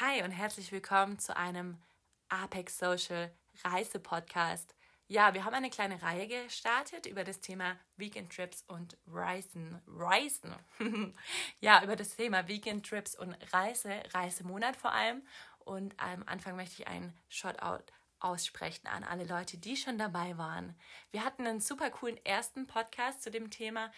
Hi und herzlich willkommen zu einem Apex Social Reise-Podcast. Ja, wir haben eine kleine Reihe gestartet über das Thema Weekend Trips und Reisen. Reisen. ja, über das Thema Weekend Trips und Reise, Reisemonat vor allem. Und am Anfang möchte ich einen Shoutout aussprechen an alle Leute, die schon dabei waren. Wir hatten einen super coolen ersten Podcast zu dem Thema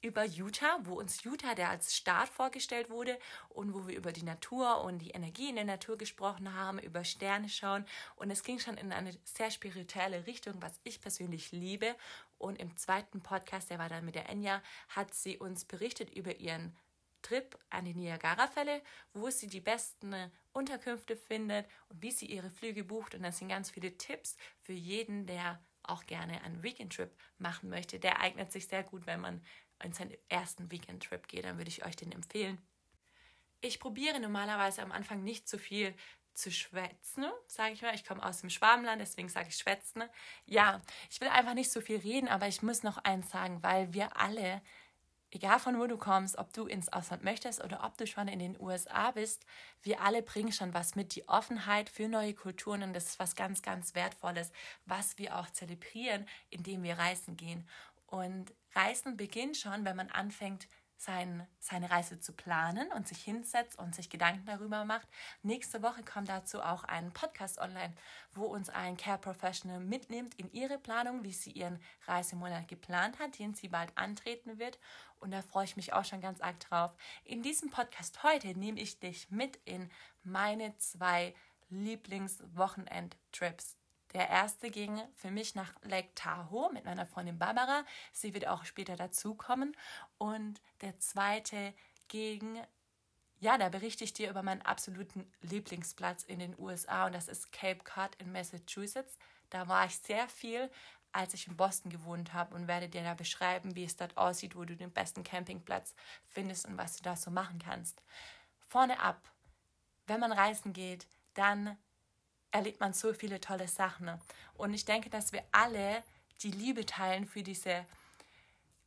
über Utah, wo uns Utah, der als Staat vorgestellt wurde und wo wir über die Natur und die Energie in der Natur gesprochen haben, über Sterne schauen und es ging schon in eine sehr spirituelle Richtung, was ich persönlich liebe. Und im zweiten Podcast, der war dann mit der Enya, hat sie uns berichtet über ihren Trip an die Niagara-Fälle, wo sie die besten Unterkünfte findet und wie sie ihre Flüge bucht. Und das sind ganz viele Tipps für jeden, der auch gerne einen Weekend-Trip machen möchte. Der eignet sich sehr gut, wenn man in seinen ersten Weekend-Trip geht, dann würde ich euch den empfehlen. Ich probiere normalerweise am Anfang nicht zu viel zu schwätzen, sage ich mal. Ich komme aus dem Schwabenland, deswegen sage ich schwätzen. Ja, ich will einfach nicht so viel reden, aber ich muss noch eins sagen, weil wir alle, egal von wo du kommst, ob du ins Ausland möchtest oder ob du schon in den USA bist, wir alle bringen schon was mit, die Offenheit für neue Kulturen und das ist was ganz, ganz Wertvolles, was wir auch zelebrieren, indem wir reisen gehen. Und Reisen beginnt schon, wenn man anfängt, sein, seine Reise zu planen und sich hinsetzt und sich Gedanken darüber macht. Nächste Woche kommt dazu auch ein Podcast online, wo uns ein Care Professional mitnimmt in ihre Planung, wie sie ihren Reisemonat geplant hat, den sie bald antreten wird. Und da freue ich mich auch schon ganz arg drauf. In diesem Podcast heute nehme ich dich mit in meine zwei Lieblingswochenend-Trips der erste ging für mich nach Lake Tahoe mit meiner Freundin Barbara. Sie wird auch später dazukommen. Und der zweite ging, ja, da berichte ich dir über meinen absoluten Lieblingsplatz in den USA und das ist Cape Cod in Massachusetts. Da war ich sehr viel, als ich in Boston gewohnt habe und werde dir da beschreiben, wie es dort aussieht, wo du den besten Campingplatz findest und was du da so machen kannst. Vorne ab, wenn man reisen geht, dann erlebt man so viele tolle Sachen. Und ich denke, dass wir alle die Liebe teilen für diese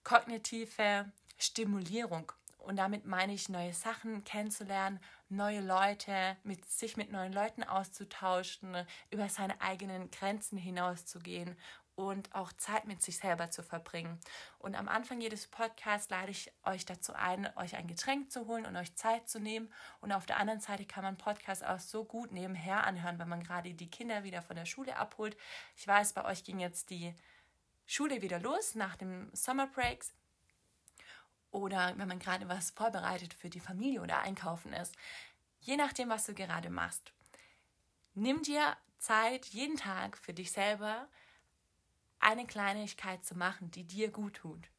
kognitive Stimulierung. Und damit meine ich, neue Sachen kennenzulernen, neue Leute, mit, sich mit neuen Leuten auszutauschen, über seine eigenen Grenzen hinauszugehen und auch Zeit mit sich selber zu verbringen. Und am Anfang jedes Podcasts lade ich euch dazu ein, euch ein Getränk zu holen und euch Zeit zu nehmen. Und auf der anderen Seite kann man Podcasts auch so gut nebenher anhören, wenn man gerade die Kinder wieder von der Schule abholt. Ich weiß, bei euch ging jetzt die Schule wieder los nach dem Summer Breaks. Oder wenn man gerade was vorbereitet für die Familie oder einkaufen ist. Je nachdem, was du gerade machst. Nimm dir Zeit jeden Tag für dich selber, eine Kleinigkeit zu machen, die dir gut tut.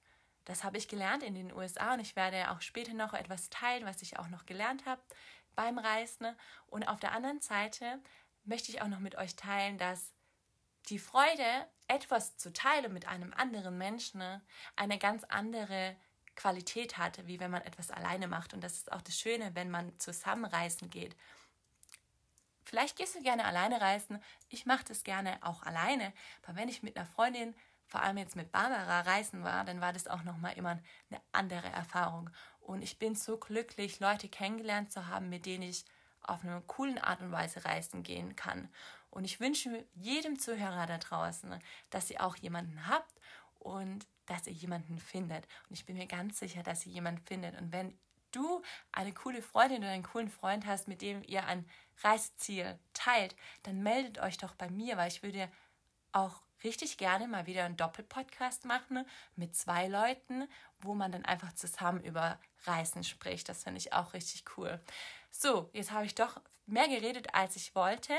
Das habe ich gelernt in den USA und ich werde auch später noch etwas teilen, was ich auch noch gelernt habe beim Reisen. Und auf der anderen Seite möchte ich auch noch mit euch teilen, dass die Freude, etwas zu teilen mit einem anderen Menschen, eine ganz andere Qualität hat, wie wenn man etwas alleine macht. Und das ist auch das Schöne, wenn man zusammenreisen geht. Vielleicht gehst du gerne alleine reisen. Ich mache das gerne auch alleine. Aber wenn ich mit einer Freundin, vor allem jetzt mit Barbara, reisen war, dann war das auch nochmal immer eine andere Erfahrung. Und ich bin so glücklich, Leute kennengelernt zu haben, mit denen ich auf eine coole Art und Weise reisen gehen kann. Und ich wünsche jedem Zuhörer da draußen, dass ihr auch jemanden habt und dass ihr jemanden findet. Und ich bin mir ganz sicher, dass ihr jemanden findet. Und wenn du eine coole Freundin oder einen coolen Freund hast, mit dem ihr ein Reiseziel teilt, dann meldet euch doch bei mir, weil ich würde auch richtig gerne mal wieder einen Doppelpodcast machen mit zwei Leuten, wo man dann einfach zusammen über Reisen spricht. Das finde ich auch richtig cool. So, jetzt habe ich doch mehr geredet, als ich wollte.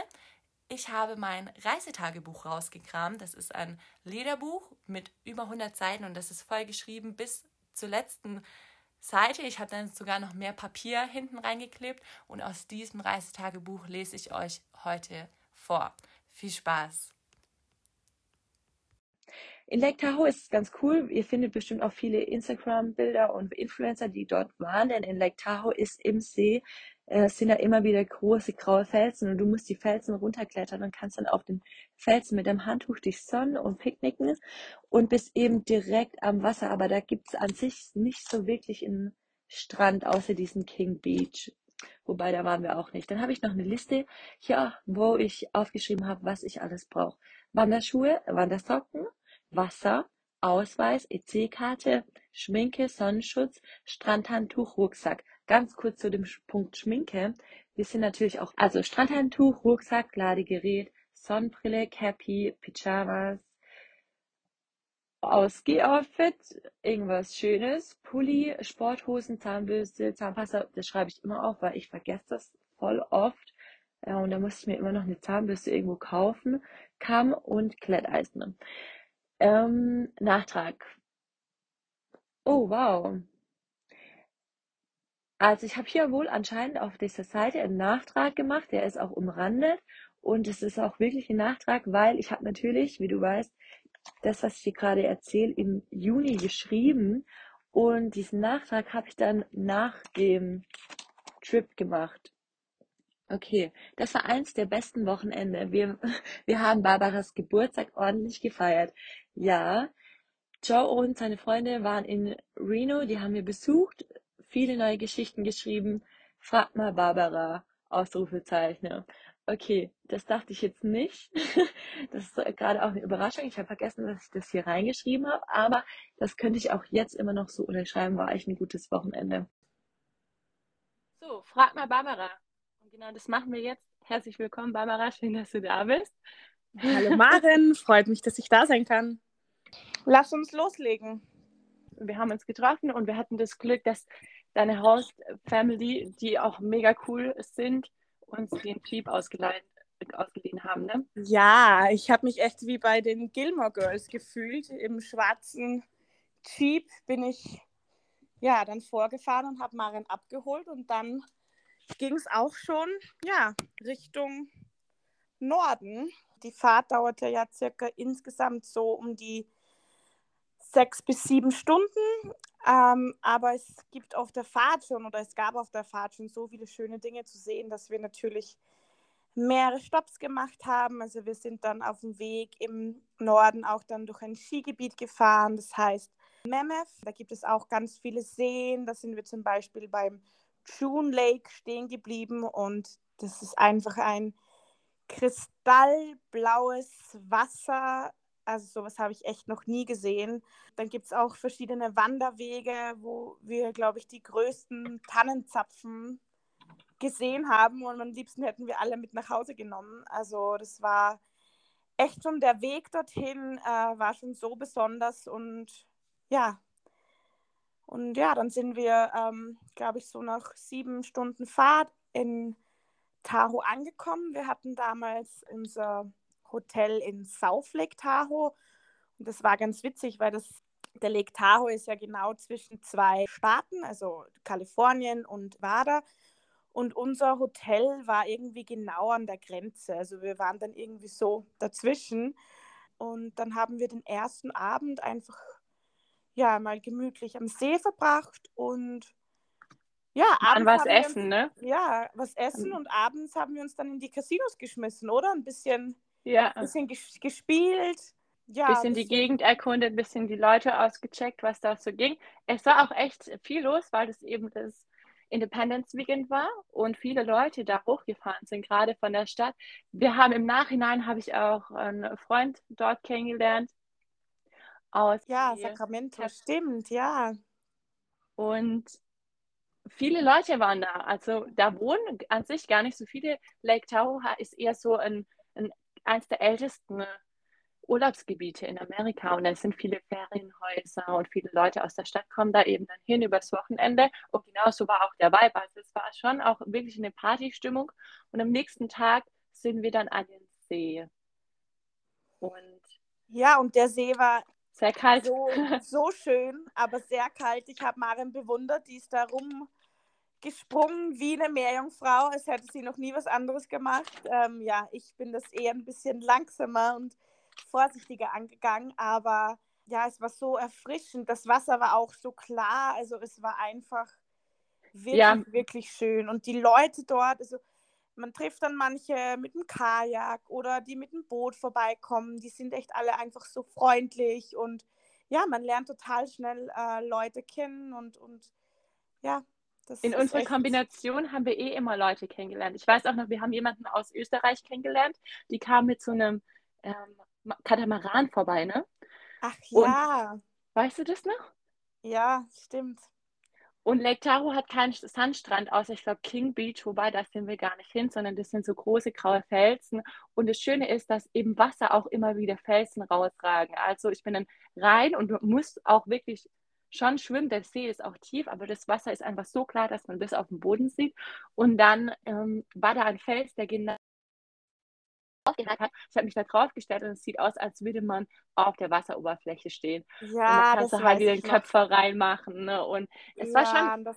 Ich habe mein Reisetagebuch rausgekramt. Das ist ein Lederbuch mit über 100 Seiten und das ist voll geschrieben bis zur letzten Seite. Ich habe dann sogar noch mehr Papier hinten reingeklebt und aus diesem Reisetagebuch lese ich euch heute vor. Viel Spaß! In Lake Tahoe ist es ganz cool. Ihr findet bestimmt auch viele Instagram-Bilder und Influencer, die dort waren, denn in Lake Tahoe ist im See äh, sind da immer wieder große graue Felsen und du musst die Felsen runterklettern und kannst dann auf den Felsen mit dem Handtuch dich sonnen und picknicken und bist eben direkt am Wasser. Aber da gibt es an sich nicht so wirklich einen Strand außer diesen King Beach. Wobei, da waren wir auch nicht. Dann habe ich noch eine Liste hier, wo ich aufgeschrieben habe, was ich alles brauche. Wanderschuhe, Wandersocken, Wasser, Ausweis, EC-Karte, Schminke, Sonnenschutz, Strandhandtuch, Rucksack. Ganz kurz zu dem Punkt Schminke. Wir sind natürlich auch, also Strandhandtuch, Rucksack, Ladegerät, Sonnenbrille, Cappy, Pyjamas, Ausgeh-Outfit, irgendwas Schönes, Pulli, Sporthosen, Zahnbürste, Zahnpasta, das schreibe ich immer auf, weil ich vergesse das voll oft. Ja, und da muss ich mir immer noch eine Zahnbürste irgendwo kaufen. Kamm und Kletteisen. Ähm, Nachtrag. Oh, wow. Also ich habe hier wohl anscheinend auf dieser Seite einen Nachtrag gemacht, der ist auch umrandet und es ist auch wirklich ein Nachtrag, weil ich habe natürlich, wie du weißt, das, was ich dir gerade erzähle, im Juni geschrieben und diesen Nachtrag habe ich dann nach dem Trip gemacht. Okay, das war eins der besten Wochenende. Wir, wir haben Barbaras Geburtstag ordentlich gefeiert. Ja, Joe und seine Freunde waren in Reno, die haben wir besucht, viele neue Geschichten geschrieben. Frag mal Barbara, Ausrufezeichen. Okay, das dachte ich jetzt nicht. Das ist gerade auch eine Überraschung. Ich habe vergessen, dass ich das hier reingeschrieben habe, aber das könnte ich auch jetzt immer noch so unterschreiben. War eigentlich ein gutes Wochenende. So, frag mal Barbara. Genau das machen wir jetzt. Herzlich willkommen, Barbara. Schön, dass du da bist. Hallo Maren, freut mich, dass ich da sein kann. Lass uns loslegen. Wir haben uns getroffen und wir hatten das Glück, dass deine Host-Family, die auch mega cool sind, uns den Jeep ausgeliehen, ausgeliehen haben, ne? Ja, ich habe mich echt wie bei den Gilmore Girls gefühlt. Im schwarzen Jeep bin ich ja dann vorgefahren und habe Maren abgeholt und dann ging es auch schon ja Richtung Norden. Die Fahrt dauerte ja circa insgesamt so um die sechs bis sieben Stunden. Ähm, aber es gibt auf der Fahrt schon oder es gab auf der Fahrt schon so viele schöne Dinge zu sehen, dass wir natürlich mehrere Stops gemacht haben. Also wir sind dann auf dem Weg im Norden auch dann durch ein Skigebiet gefahren. Das heißt Mammoth. Da gibt es auch ganz viele Seen. Da sind wir zum Beispiel beim June Lake stehen geblieben und das ist einfach ein kristallblaues Wasser also sowas habe ich echt noch nie gesehen. Dann gibt es auch verschiedene Wanderwege, wo wir, glaube ich, die größten Tannenzapfen gesehen haben und am liebsten hätten wir alle mit nach Hause genommen. Also das war echt schon der Weg dorthin, äh, war schon so besonders und ja. Und ja, dann sind wir, ähm, glaube ich, so nach sieben Stunden Fahrt in Tahoe angekommen. Wir hatten damals unser Hotel in South Lake Tahoe. Und das war ganz witzig, weil das, der Lake Tahoe ist ja genau zwischen zwei Staaten, also Kalifornien und Nevada. Und unser Hotel war irgendwie genau an der Grenze. Also wir waren dann irgendwie so dazwischen. Und dann haben wir den ersten Abend einfach ja mal gemütlich am See verbracht und ja, abends was essen, uns, ne? Ja, was essen und abends haben wir uns dann in die Casinos geschmissen, oder? Ein bisschen ja. Ein bisschen gespielt. Ja, bisschen, bisschen die Gegend erkundet, bisschen die Leute ausgecheckt, was da so ging. Es war auch echt viel los, weil das eben das Independence Weekend war und viele Leute da hochgefahren sind, gerade von der Stadt. Wir haben im Nachhinein, habe ich auch einen Freund dort kennengelernt. Aus ja, Sacramento, stimmt, ja. Und viele Leute waren da. Also da wohnen an sich gar nicht so viele. Lake Tahoe ist eher so ein, ein eines der ältesten Urlaubsgebiete in Amerika und es sind viele Ferienhäuser und viele Leute aus der Stadt kommen da eben dann hin übers Wochenende und genauso war auch der Vibe. Also es war schon auch wirklich eine Partystimmung und am nächsten Tag sind wir dann an den See. Und ja, und der See war Sehr kalt. So, so schön, aber sehr kalt. Ich habe Maren bewundert, die ist da rumgesprungen wie eine Meerjungfrau, als hätte sie noch nie was anderes gemacht. Ähm, ja, ich bin das eher ein bisschen langsamer und vorsichtiger angegangen, aber ja, es war so erfrischend. Das Wasser war auch so klar, also es war einfach wirklich, ja. wirklich schön. Und die Leute dort, also man trifft dann manche mit dem Kajak oder die mit dem Boot vorbeikommen. Die sind echt alle einfach so freundlich und ja, man lernt total schnell äh, Leute kennen und, und ja. In unserer. Kombination haben wir eh immer Leute kennengelernt. Ich weiß auch noch, wir haben jemanden aus Österreich kennengelernt, die kam mit so einem ähm, Katamaran vorbei, ne? Ach ja. Und, weißt du das noch? Ja, stimmt. Und Lake Tahoe hat keinen Sandstrand, außer ich glaube King Beach, wobei da sind wir gar nicht hin, sondern das sind so große graue Felsen. Und das Schöne ist, dass eben Wasser auch immer wieder Felsen rausragen. Also ich bin dann rein und du musst auch wirklich schon schwimmen. Der See ist auch tief, aber das Wasser ist einfach so klar, dass man bis auf den Boden sieht. Und dann ähm, war da ein Fels, der genau aufgehalten hat. Ich habe mich da drauf gestellt und es sieht aus, als würde man auf der Wasseroberfläche stehen. Ja, und dann kannst das du halt wieder den Köpfer reinmachen. Ne? Und es ja, war schon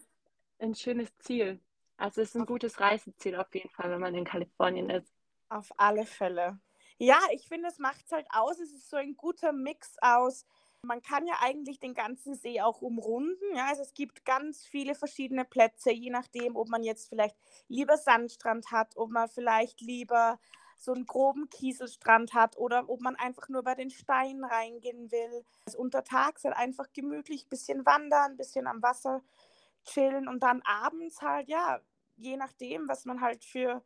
ein schönes Ziel. Also es ist ein gutes Reiseziel auf jeden Fall, wenn man in Kalifornien ist. Auf alle Fälle. Ja, ich finde, es macht es halt aus. Es ist so ein guter Mix aus. Man kann ja eigentlich den ganzen See auch umrunden. Ja? Also es gibt ganz viele verschiedene Plätze, je nachdem, ob man jetzt vielleicht lieber Sandstrand hat, ob man vielleicht lieber so einen groben Kieselstrand hat oder ob man einfach nur bei den Steinen reingehen will. Also untertags halt einfach gemütlich ein bisschen wandern, ein bisschen am Wasser chillen und dann abends halt, ja, je nachdem, was man halt für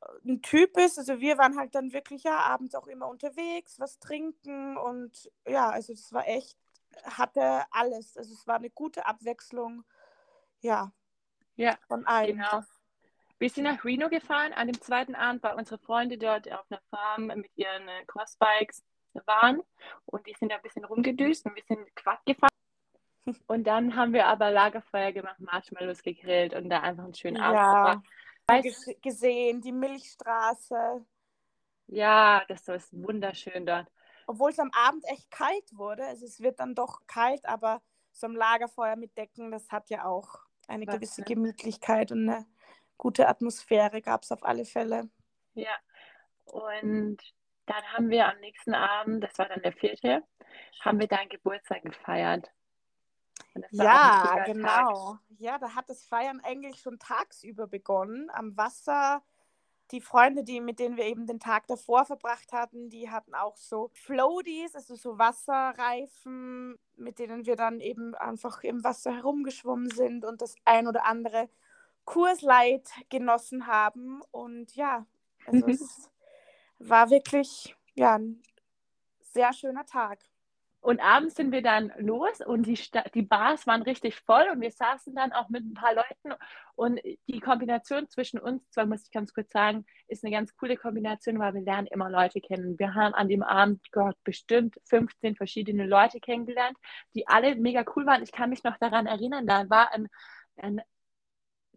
äh, ein Typ ist. Also wir waren halt dann wirklich ja abends auch immer unterwegs, was trinken und ja, also es war echt, hatte alles. Also es war eine gute Abwechslung, ja, ja von allem. Genau. Wir sind nach Reno gefahren. An dem zweiten Abend, weil unsere Freunde dort auf einer Farm mit ihren äh, Crossbikes waren. Und die sind ein bisschen rumgedüst und wir sind Quad gefahren. Und dann haben wir aber Lagerfeuer gemacht, Marshmallows gegrillt und da einfach einen schönen Abend ja, Weißt, gesehen, die Milchstraße. Ja, das ist wunderschön dort. Obwohl es am Abend echt kalt wurde. Also es wird dann doch kalt, aber so ein Lagerfeuer mit Decken, das hat ja auch eine Was, gewisse ne? Gemütlichkeit und eine gute Atmosphäre gab es auf alle Fälle. Ja, und dann haben wir am nächsten Abend, das war dann der vierte, haben wir deinen Geburtstag gefeiert. Ja, genau. Tag. Ja, da hat das Feiern eigentlich schon tagsüber begonnen am Wasser. Die Freunde, die, mit denen wir eben den Tag davor verbracht hatten, die hatten auch so Floaties, also so Wasserreifen, mit denen wir dann eben einfach im Wasser herumgeschwommen sind und das ein oder andere Kursleid genossen haben. Und ja, also es war wirklich ja, ein sehr schöner Tag. Und abends sind wir dann los und die, die Bars waren richtig voll und wir saßen dann auch mit ein paar Leuten und die Kombination zwischen uns zwei, muss ich ganz kurz sagen, ist eine ganz coole Kombination, weil wir lernen immer Leute kennen. Wir haben an dem Abend Gott bestimmt 15 verschiedene Leute kennengelernt, die alle mega cool waren. Ich kann mich noch daran erinnern, da war ein, ein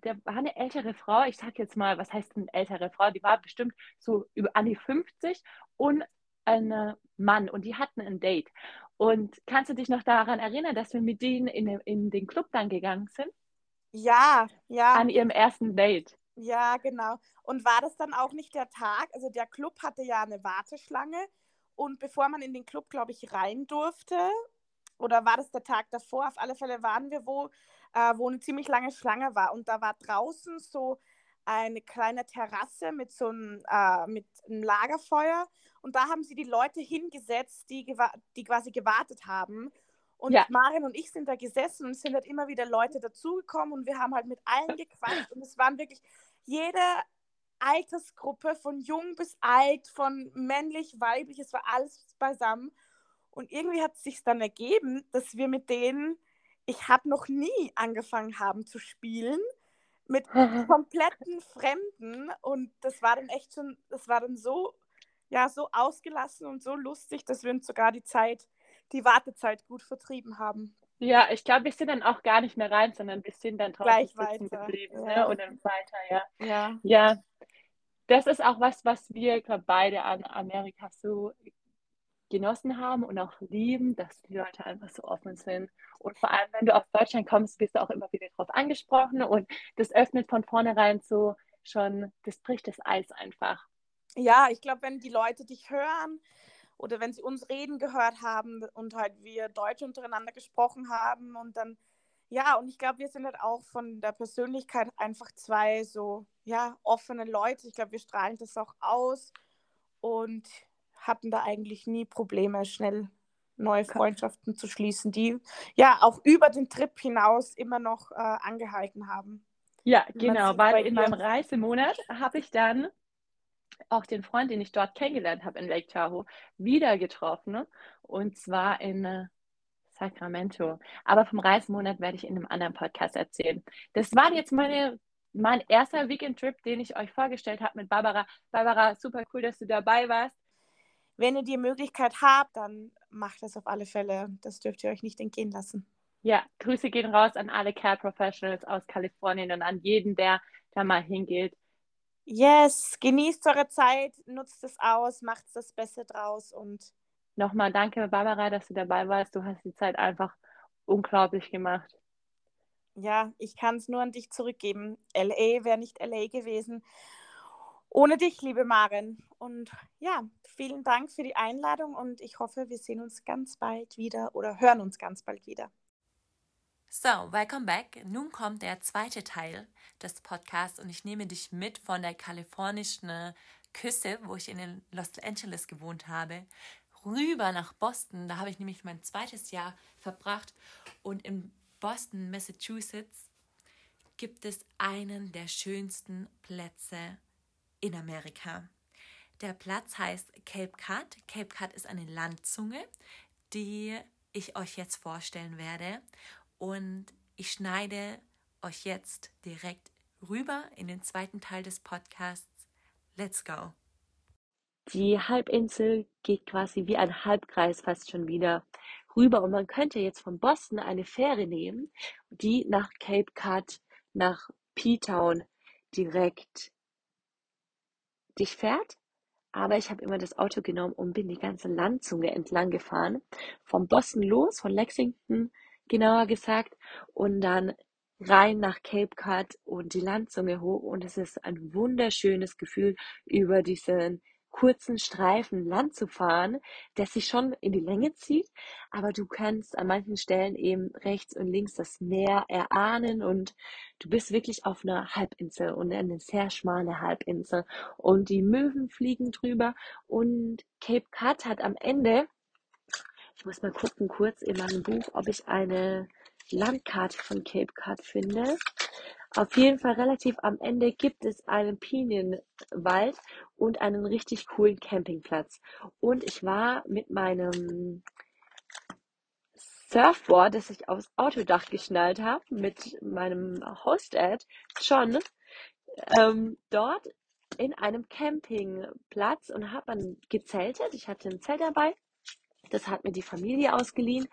der war eine ältere Frau, ich sag jetzt mal, was heißt eine ältere Frau? Die war bestimmt so über an die 50 und ein Mann und die hatten ein Date. Und kannst du dich noch daran erinnern, dass wir mit denen in, in den Club dann gegangen sind? Ja, ja. An ihrem ersten Date. Ja, genau. Und war das dann auch nicht der Tag? Also der Club hatte ja eine Warteschlange und bevor man in den Club, glaube ich, rein durfte, oder war das der Tag davor? Auf alle Fälle waren wir wo, äh, wo eine ziemlich lange Schlange war. Und da war draußen so eine kleine Terrasse mit so einem, äh, mit einem Lagerfeuer. Und da haben sie die Leute hingesetzt, die, die quasi gewartet haben. Und ja. Marin und ich sind da gesessen und es sind halt immer wieder Leute dazugekommen und wir haben halt mit allen gequatscht. Und es waren wirklich jede Altersgruppe, von jung bis alt, von männlich, weiblich, es war alles beisammen. Und irgendwie hat es sich dann ergeben, dass wir mit denen ich habe noch nie angefangen haben zu spielen mit kompletten Fremden und das war dann echt schon, das war dann so, ja, so ausgelassen und so lustig, dass wir uns sogar die Zeit, die Wartezeit gut vertrieben haben. Ja, ich glaube, wir sind dann auch gar nicht mehr rein, sondern wir sind dann draußen Gleich weiter. geblieben ne, ja. ne? und dann weiter, ja. ja. Ja, das ist auch was, was wir, glaube beide an Amerika so genossen haben und auch lieben, dass die Leute einfach so offen sind. Und vor allem, wenn du aus Deutschland kommst, bist du auch immer wieder darauf angesprochen und das öffnet von vornherein so schon, das bricht das Eis einfach. Ja, ich glaube, wenn die Leute dich hören oder wenn sie uns reden gehört haben und halt wir Deutsch untereinander gesprochen haben und dann, ja, und ich glaube, wir sind halt auch von der Persönlichkeit einfach zwei so, ja, offene Leute. Ich glaube, wir strahlen das auch aus und hatten da eigentlich nie Probleme, schnell neue Freundschaften zu schließen, die ja auch über den Trip hinaus immer noch äh, angehalten haben. Ja, genau, weil in meinem Reisemonat habe ich dann auch den Freund, den ich dort kennengelernt habe in Lake Tahoe, wieder getroffen. Und zwar in äh, Sacramento. Aber vom Reisemonat werde ich in einem anderen Podcast erzählen. Das war jetzt meine, mein erster Weekend-Trip, den ich euch vorgestellt habe mit Barbara. Barbara, super cool, dass du dabei warst wenn ihr die Möglichkeit habt, dann macht das auf alle Fälle. Das dürft ihr euch nicht entgehen lassen. Ja, Grüße gehen raus an alle Care Professionals aus Kalifornien und an jeden, der da mal hingeht. Yes, genießt eure Zeit, nutzt es aus, macht das Beste draus und nochmal danke, Barbara, dass du dabei warst. Du hast die Zeit einfach unglaublich gemacht. Ja, ich kann es nur an dich zurückgeben. LA wäre nicht LA gewesen ohne dich, liebe Maren. Und ja, vielen Dank für die Einladung und ich hoffe, wir sehen uns ganz bald wieder oder hören uns ganz bald wieder. So, welcome back. Nun kommt der zweite Teil des Podcasts und ich nehme dich mit von der kalifornischen Küste, wo ich in Los Angeles gewohnt habe, rüber nach Boston. Da habe ich nämlich mein zweites Jahr verbracht und in Boston, Massachusetts, gibt es einen der schönsten Plätze in Amerika. Der Platz heißt Cape Cod. Cape Cod ist eine Landzunge, die ich euch jetzt vorstellen werde. Und ich schneide euch jetzt direkt rüber in den zweiten Teil des Podcasts. Let's go! Die Halbinsel geht quasi wie ein Halbkreis fast schon wieder rüber und man könnte jetzt von Boston eine Fähre nehmen, die nach Cape Cod, nach P-Town direkt dich fährt. Aber ich habe immer das Auto genommen und bin die ganze Landzunge entlang gefahren. Von Boston los, von Lexington genauer gesagt, und dann rein nach Cape Cod und die Landzunge hoch. Und es ist ein wunderschönes Gefühl, über diesen kurzen Streifen Land zu fahren, der sich schon in die Länge zieht, aber du kannst an manchen Stellen eben rechts und links das Meer erahnen und du bist wirklich auf einer Halbinsel und eine sehr schmale Halbinsel und die Möwen fliegen drüber und Cape Cod hat am Ende, ich muss mal gucken kurz in meinem Buch, ob ich eine Landkarte von Cape Cod finde. Auf jeden Fall relativ am Ende gibt es einen Pinienwald und einen richtig coolen Campingplatz. Und ich war mit meinem Surfboard, das ich aufs Autodach geschnallt habe, mit meinem Host-Ad schon ähm, dort in einem Campingplatz und habe dann gezeltet. Ich hatte ein Zelt dabei. Das hat mir die Familie ausgeliehen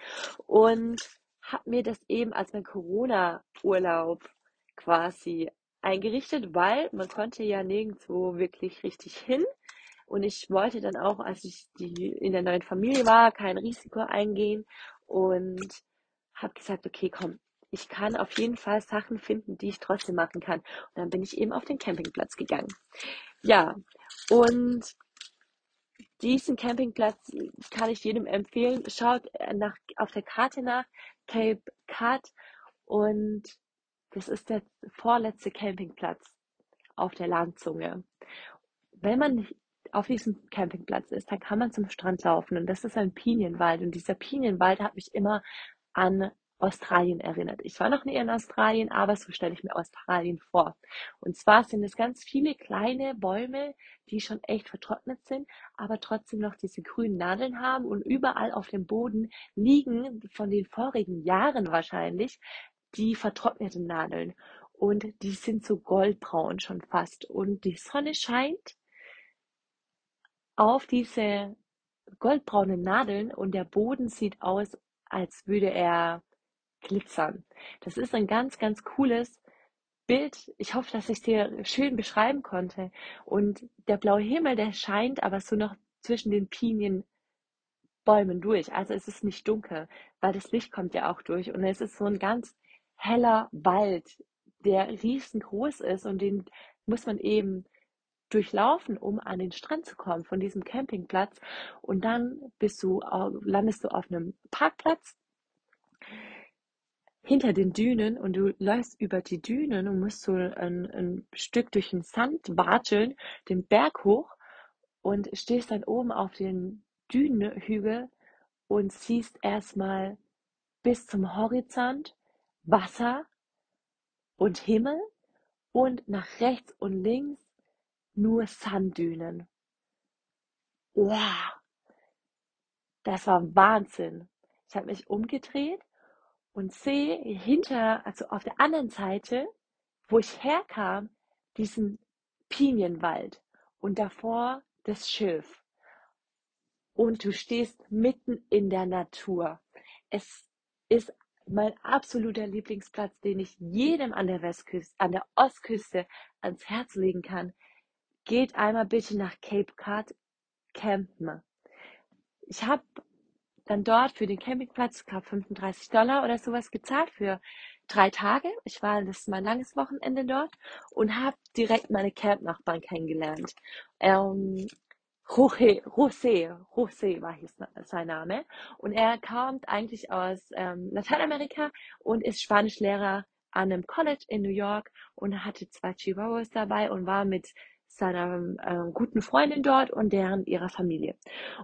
und habe mir das eben als mein Corona-Urlaub quasi eingerichtet, weil man konnte ja nirgendwo wirklich richtig hin. Und ich wollte dann auch, als ich die in der neuen Familie war, kein Risiko eingehen und habe gesagt, okay, komm, ich kann auf jeden Fall Sachen finden, die ich trotzdem machen kann. Und dann bin ich eben auf den Campingplatz gegangen. Ja, und diesen Campingplatz kann ich jedem empfehlen. Schaut nach, auf der Karte nach Cape Cod und das ist der vorletzte Campingplatz auf der Landzunge. Wenn man auf diesem Campingplatz ist, dann kann man zum Strand laufen und das ist ein Pinienwald und dieser Pinienwald hat mich immer an Australien erinnert. Ich war noch nie in Australien, aber so stelle ich mir Australien vor. Und zwar sind es ganz viele kleine Bäume, die schon echt vertrocknet sind, aber trotzdem noch diese grünen Nadeln haben und überall auf dem Boden liegen von den vorigen Jahren wahrscheinlich die vertrockneten Nadeln. Und die sind so goldbraun schon fast. Und die Sonne scheint auf diese goldbraunen Nadeln und der Boden sieht aus, als würde er glitzern. Das ist ein ganz, ganz cooles Bild. Ich hoffe, dass ich es dir schön beschreiben konnte. Und der blaue Himmel, der scheint aber so noch zwischen den Pinienbäumen Bäumen durch. Also es ist nicht dunkel, weil das Licht kommt ja auch durch. Und es ist so ein ganz heller Wald, der riesengroß ist und den muss man eben durchlaufen, um an den Strand zu kommen von diesem Campingplatz. Und dann bist du, landest du auf einem Parkplatz hinter den Dünen und du läufst über die Dünen und musst so ein, ein Stück durch den Sand watscheln, den Berg hoch und stehst dann oben auf den Dünenhügel und siehst erstmal bis zum Horizont Wasser und Himmel und nach rechts und links nur Sanddünen. Wow, das war Wahnsinn. Ich habe mich umgedreht und sehe hinter, also auf der anderen Seite, wo ich herkam, diesen Pinienwald und davor das Schilf. Und du stehst mitten in der Natur. Es ist mein absoluter Lieblingsplatz, den ich jedem an der Westküste, an der Ostküste ans Herz legen kann. Geht einmal bitte nach Cape Cod campen. Ich habe dann dort für den Campingplatz, ich glaube 35 Dollar oder sowas gezahlt für drei Tage. Ich war das ist mein langes Wochenende dort und habe direkt meine Camp-Nachbarn kennengelernt. Ähm, José, José, José war hieß sein Name. Und er kommt eigentlich aus ähm, Lateinamerika und ist Spanischlehrer an einem College in New York und hatte zwei Chihuahuas dabei und war mit seiner äh, guten Freundin dort und deren ihrer Familie.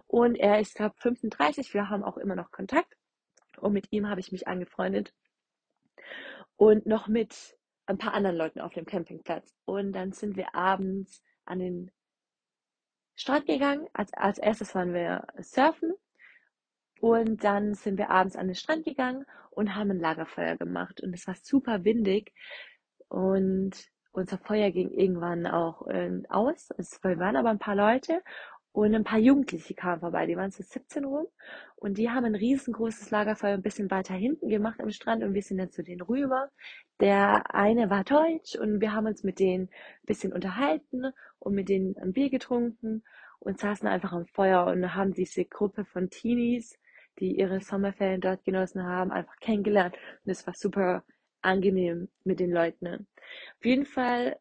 Und er ist, glaube 35, wir haben auch immer noch Kontakt. Und mit ihm habe ich mich angefreundet. Und noch mit ein paar anderen Leuten auf dem Campingplatz. Und dann sind wir abends an den Strand gegangen. Als, als erstes waren wir surfen. Und dann sind wir abends an den Strand gegangen und haben ein Lagerfeuer gemacht. Und es war super windig. Und unser Feuer ging irgendwann auch äh, aus. Es waren aber ein paar Leute und ein paar Jugendliche kamen vorbei. Die waren so 17 rum und die haben ein riesengroßes Lagerfeuer ein bisschen weiter hinten gemacht am Strand und wir sind dann zu denen rüber. Der eine war deutsch und wir haben uns mit denen ein bisschen unterhalten und mit denen ein Bier getrunken und saßen einfach am Feuer und haben diese Gruppe von Teenies, die ihre Sommerferien dort genossen haben, einfach kennengelernt. Und es war super angenehm mit den Leuten. Auf jeden Fall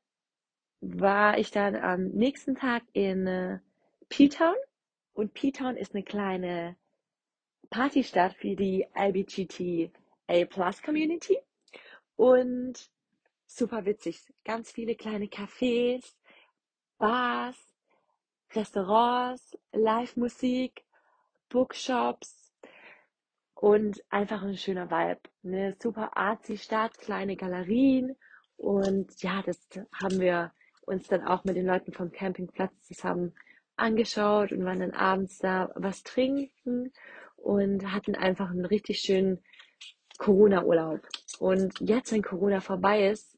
war ich dann am nächsten Tag in äh, P-Town und P-Town ist eine kleine Partystadt für die LBGTA Plus Community und super witzig. Ganz viele kleine Cafés, Bars, Restaurants, Live-Musik, Bookshops, und einfach ein schöner Vibe. Eine super artsy Stadt, kleine Galerien und ja, das haben wir uns dann auch mit den Leuten vom Campingplatz zusammen angeschaut und waren dann abends da was trinken und hatten einfach einen richtig schönen Corona-Urlaub. Und jetzt, wenn Corona vorbei ist,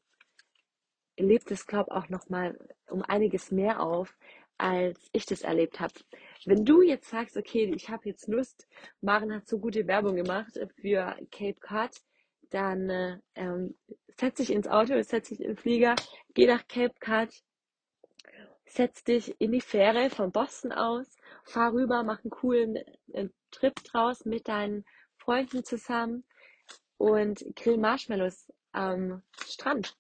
lebt es, glaube ich, auch nochmal um einiges mehr auf, als ich das erlebt habe. Wenn du jetzt sagst, okay, ich habe jetzt Lust, Maren hat so gute Werbung gemacht für Cape Cod, dann äh, ähm, setz dich ins Auto, setz dich in den Flieger, geh nach Cape Cod, setz dich in die Fähre von Boston aus, fahr rüber, mach einen coolen äh, Trip draus mit deinen Freunden zusammen und grill Marshmallows am Strand.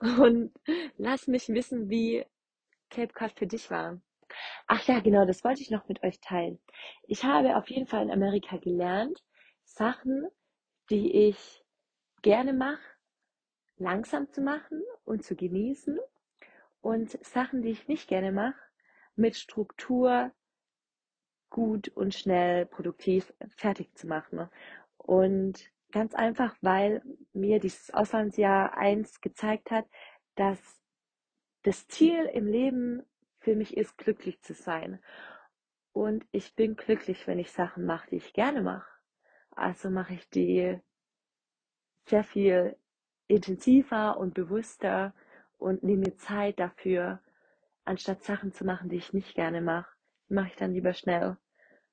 Und lass mich wissen, wie Cape Cod für dich war. Ach ja, genau, das wollte ich noch mit euch teilen. Ich habe auf jeden Fall in Amerika gelernt, Sachen, die ich gerne mache, langsam zu machen und zu genießen und Sachen, die ich nicht gerne mache, mit Struktur gut und schnell produktiv fertig zu machen. Und ganz einfach, weil mir dieses Auslandsjahr eins gezeigt hat, dass das Ziel im Leben für mich ist, glücklich zu sein. Und ich bin glücklich, wenn ich Sachen mache, die ich gerne mache. Also mache ich die sehr viel intensiver und bewusster und nehme mir Zeit dafür, anstatt Sachen zu machen, die ich nicht gerne mache, mache ich dann lieber schnell,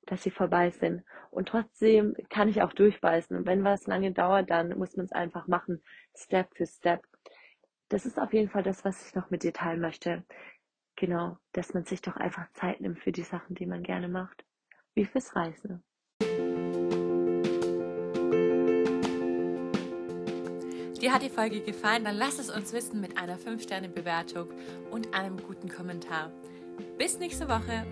dass sie vorbei sind. Und trotzdem kann ich auch durchbeißen. Und wenn was lange dauert, dann muss man es einfach machen, Step für Step das ist auf jeden Fall das, was ich noch mit dir teilen möchte. Genau, dass man sich doch einfach Zeit nimmt für die Sachen, die man gerne macht. wie fürs Reisen. Dir hat die Folge gefallen? Dann lass es uns wissen mit einer 5-Sterne-Bewertung und einem guten Kommentar. Bis nächste Woche.